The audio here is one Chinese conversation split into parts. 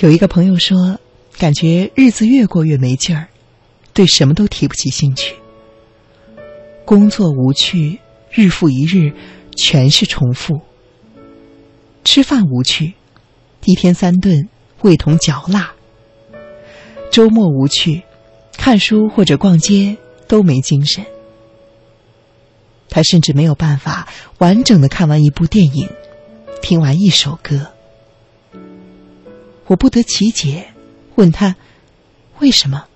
有一个朋友说，感觉日子越过越没劲儿，对什么都提不起兴趣。工作无趣，日复一日，全是重复。吃饭无趣，一天三顿，味同嚼蜡。周末无趣，看书或者逛街都没精神。他甚至没有办法完整的看完一部电影，听完一首歌。我不得其解，问他为什么？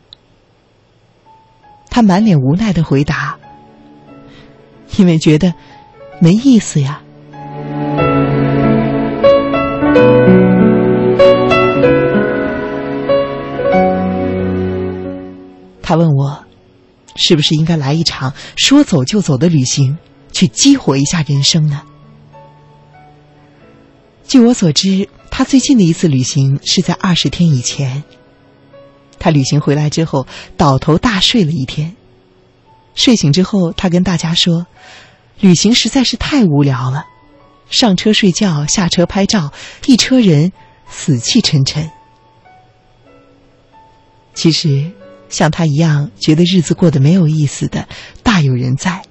他满脸无奈的回答：“因为觉得没意思呀。”他问我，是不是应该来一场说走就走的旅行，去激活一下人生呢？据我所知。他最近的一次旅行是在二十天以前。他旅行回来之后，倒头大睡了一天。睡醒之后，他跟大家说：“旅行实在是太无聊了，上车睡觉，下车拍照，一车人死气沉沉。”其实，像他一样觉得日子过得没有意思的，大有人在。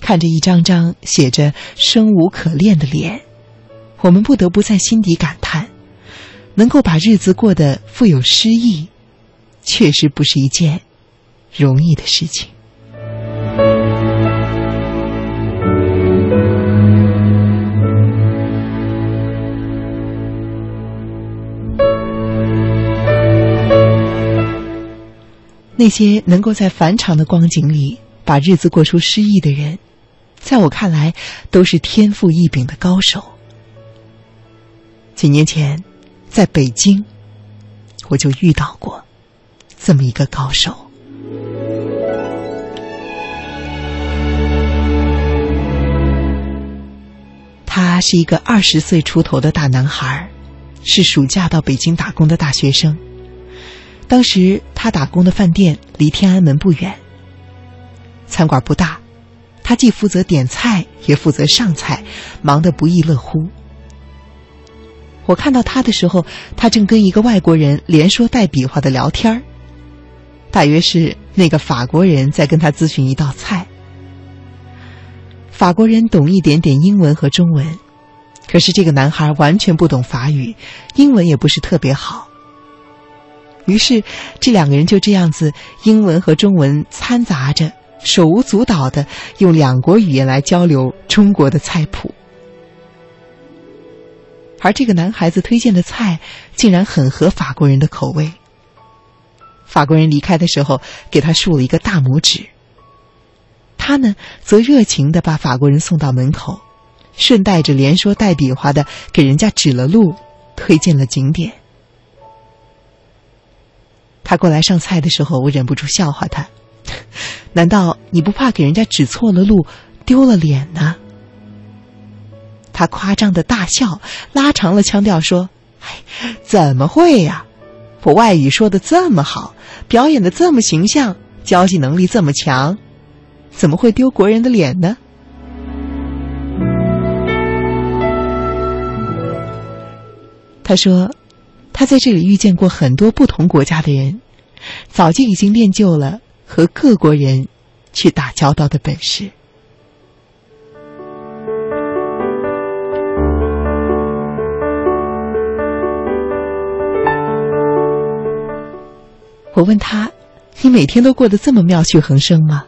看着一张张写着“生无可恋”的脸。我们不得不在心底感叹：能够把日子过得富有诗意，确实不是一件容易的事情。那些能够在繁长的光景里把日子过出诗意的人，在我看来，都是天赋异禀的高手。几年前，在北京，我就遇到过这么一个高手。他是一个二十岁出头的大男孩，是暑假到北京打工的大学生。当时他打工的饭店离天安门不远，餐馆不大，他既负责点菜，也负责上菜，忙得不亦乐乎。我看到他的时候，他正跟一个外国人连说带比划的聊天儿。大约是那个法国人在跟他咨询一道菜。法国人懂一点点英文和中文，可是这个男孩完全不懂法语，英文也不是特别好。于是这两个人就这样子，英文和中文掺杂着，手舞足蹈的用两国语言来交流中国的菜谱。而这个男孩子推荐的菜竟然很合法国人的口味。法国人离开的时候给他竖了一个大拇指。他呢，则热情的把法国人送到门口，顺带着连说带比划的给人家指了路，推荐了景点。他过来上菜的时候，我忍不住笑话他：“ 难道你不怕给人家指错了路，丢了脸呢？”他夸张的大笑，拉长了腔调说：“哎，怎么会呀？我外语说的这么好，表演的这么形象，交际能力这么强，怎么会丢国人的脸呢？”他说：“他在这里遇见过很多不同国家的人，早就已经练就了和各国人去打交道的本事。”我问他：“你每天都过得这么妙趣横生吗？”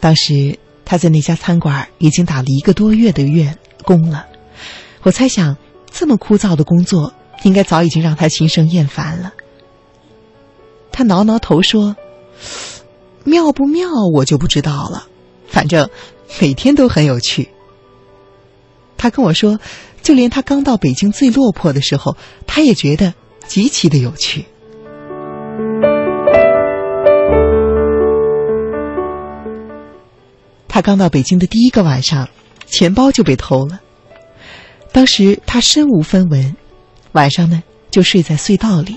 当时他在那家餐馆已经打了一个多月的月工了，我猜想这么枯燥的工作应该早已经让他心生厌烦了。他挠挠头说：“妙不妙我就不知道了，反正每天都很有趣。”他跟我说，就连他刚到北京最落魄的时候，他也觉得极其的有趣。他刚到北京的第一个晚上，钱包就被偷了。当时他身无分文，晚上呢就睡在隧道里。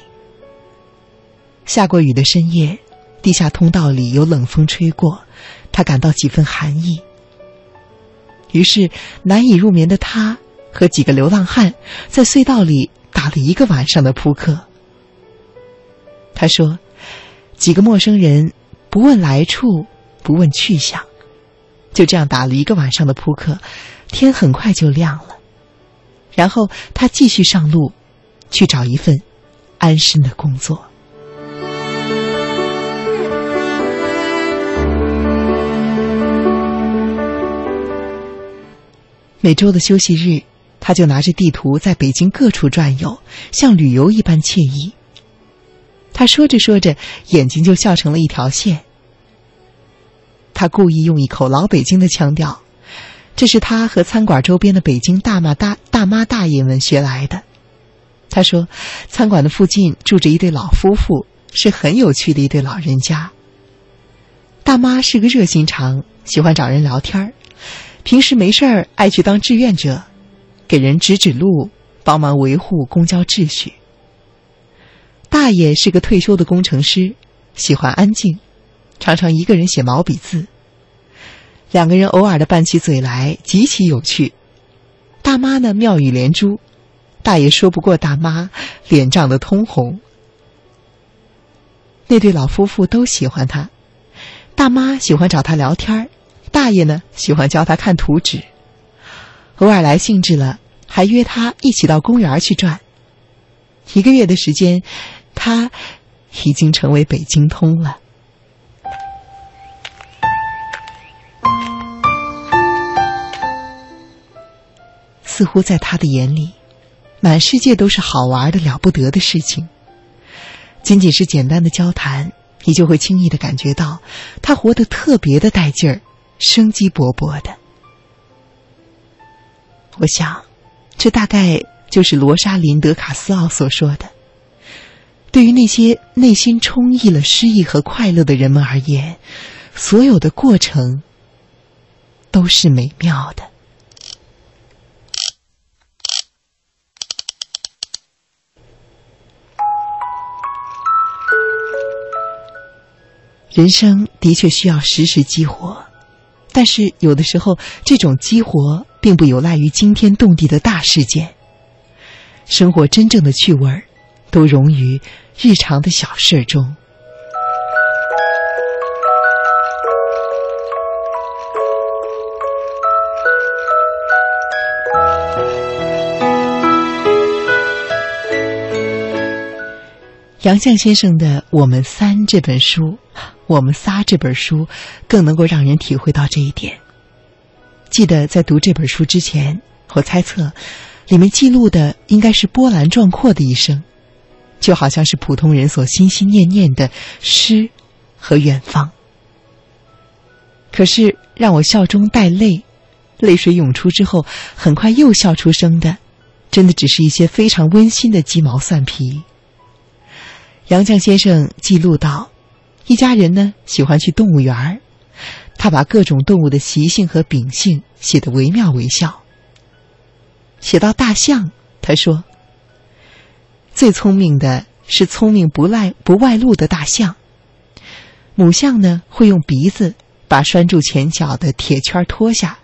下过雨的深夜，地下通道里有冷风吹过，他感到几分寒意。于是难以入眠的他和几个流浪汉在隧道里打了一个晚上的扑克。他说：“几个陌生人不问来处，不问去向，就这样打了一个晚上的扑克，天很快就亮了。然后他继续上路，去找一份安身的工作。每周的休息日，他就拿着地图在北京各处转悠，像旅游一般惬意。”他说着说着，眼睛就笑成了一条线。他故意用一口老北京的腔调，这是他和餐馆周边的北京大妈大大妈大爷们学来的。他说，餐馆的附近住着一对老夫妇，是很有趣的一对老人家。大妈是个热心肠，喜欢找人聊天儿，平时没事儿爱去当志愿者，给人指指路，帮忙维护公交秩序。大爷是个退休的工程师，喜欢安静，常常一个人写毛笔字。两个人偶尔的拌起嘴来，极其有趣。大妈呢，妙语连珠，大爷说不过大妈，脸涨得通红。那对老夫妇都喜欢他，大妈喜欢找他聊天大爷呢喜欢教他看图纸，偶尔来兴致了，还约他一起到公园去转。一个月的时间。他已经成为北京通了。似乎在他的眼里，满世界都是好玩的了不得的事情。仅仅是简单的交谈，你就会轻易的感觉到他活得特别的带劲儿，生机勃勃的。我想，这大概就是罗莎琳德卡斯奥所说的。对于那些内心充溢了诗意和快乐的人们而言，所有的过程都是美妙的。人生的确需要时时激活，但是有的时候，这种激活并不有赖于惊天动地的大事件。生活真正的趣味儿。都融于日常的小事中。杨绛先生的《我们三》这本书，《我们仨》这本书，更能够让人体会到这一点。记得在读这本书之前，我猜测，里面记录的应该是波澜壮阔的一生。就好像是普通人所心心念念的诗和远方。可是让我笑中带泪，泪水涌出之后，很快又笑出声的，真的只是一些非常温馨的鸡毛蒜皮。杨绛先生记录到，一家人呢喜欢去动物园儿，他把各种动物的习性和秉性写得惟妙惟肖。写到大象，他说。最聪明的是聪明不赖不外露的大象。母象呢会用鼻子把拴住前脚的铁圈脱下，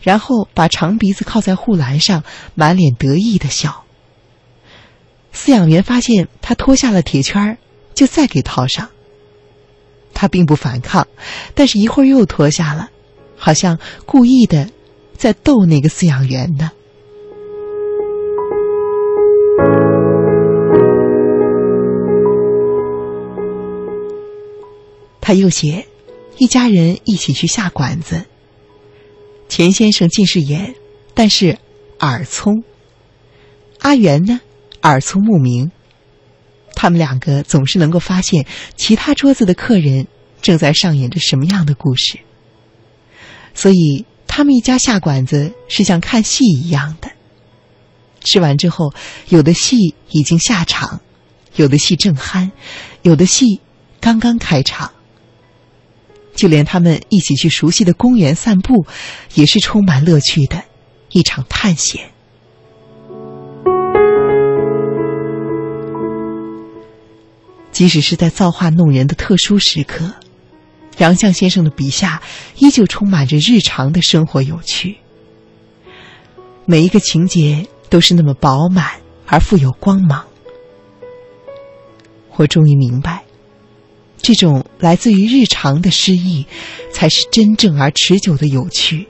然后把长鼻子靠在护栏上，满脸得意的笑。饲养员发现他脱下了铁圈，就再给套上。他并不反抗，但是一会儿又脱下了，好像故意的在逗那个饲养员呢。他又写，一家人一起去下馆子。钱先生近视眼，但是耳聪。阿元呢，耳聪目明。他们两个总是能够发现其他桌子的客人正在上演着什么样的故事。所以他们一家下馆子是像看戏一样的。吃完之后，有的戏已经下场，有的戏正酣，有的戏刚刚开场。就连他们一起去熟悉的公园散步，也是充满乐趣的一场探险。即使是在造化弄人的特殊时刻，杨绛先生的笔下依旧充满着日常的生活有趣。每一个情节都是那么饱满而富有光芒。我终于明白，这种来自于日常的诗意，才是真正而持久的有趣。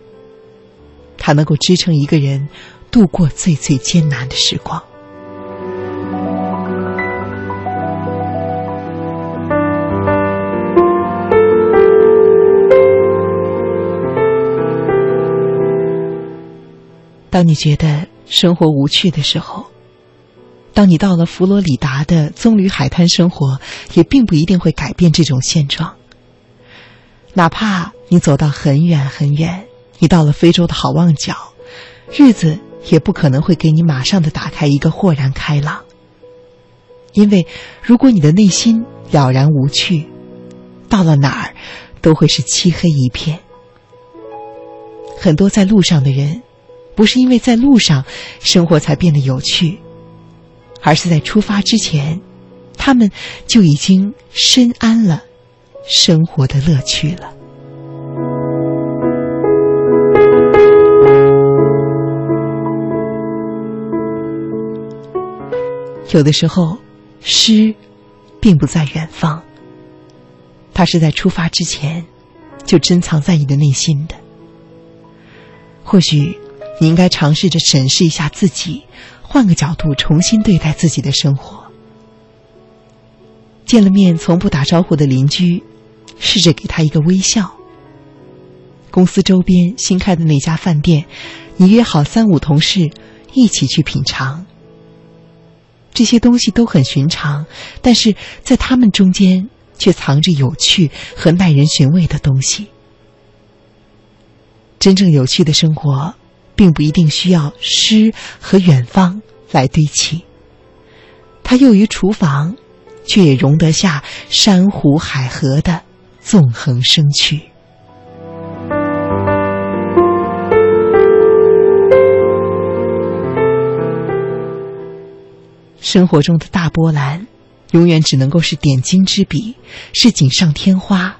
它能够支撑一个人度过最最艰难的时光。当你觉得生活无趣的时候，当你到了佛罗里达的棕榈海滩生活，也并不一定会改变这种现状。哪怕你走到很远很远，你到了非洲的好望角，日子也不可能会给你马上的打开一个豁然开朗。因为如果你的内心了然无趣，到了哪儿都会是漆黑一片。很多在路上的人。不是因为在路上，生活才变得有趣，而是在出发之前，他们就已经深谙了生活的乐趣了。有的时候，诗并不在远方，它是在出发之前就珍藏在你的内心的。或许。你应该尝试着审视一下自己，换个角度重新对待自己的生活。见了面从不打招呼的邻居，试着给他一个微笑。公司周边新开的那家饭店，你约好三五同事一起去品尝。这些东西都很寻常，但是在他们中间却藏着有趣和耐人寻味的东西。真正有趣的生活。并不一定需要诗和远方来堆砌，它囿于厨房，却也容得下山湖海河的纵横生趣。生活中的大波澜，永远只能够是点睛之笔，是锦上添花，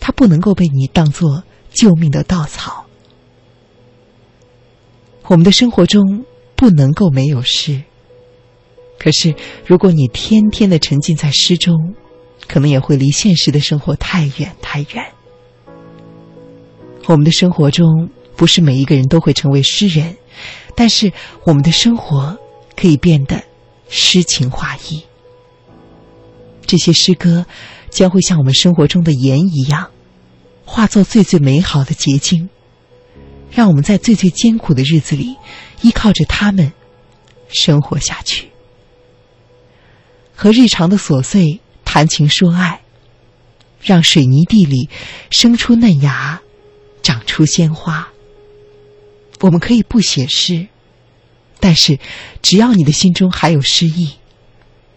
它不能够被你当做救命的稻草。我们的生活中不能够没有诗，可是如果你天天的沉浸在诗中，可能也会离现实的生活太远太远。我们的生活中不是每一个人都会成为诗人，但是我们的生活可以变得诗情画意。这些诗歌将会像我们生活中的盐一样，化作最最美好的结晶。让我们在最最艰苦的日子里，依靠着他们生活下去，和日常的琐碎谈情说爱，让水泥地里生出嫩芽，长出鲜花。我们可以不写诗，但是只要你的心中还有诗意，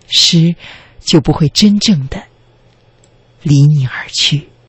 诗就不会真正的离你而去。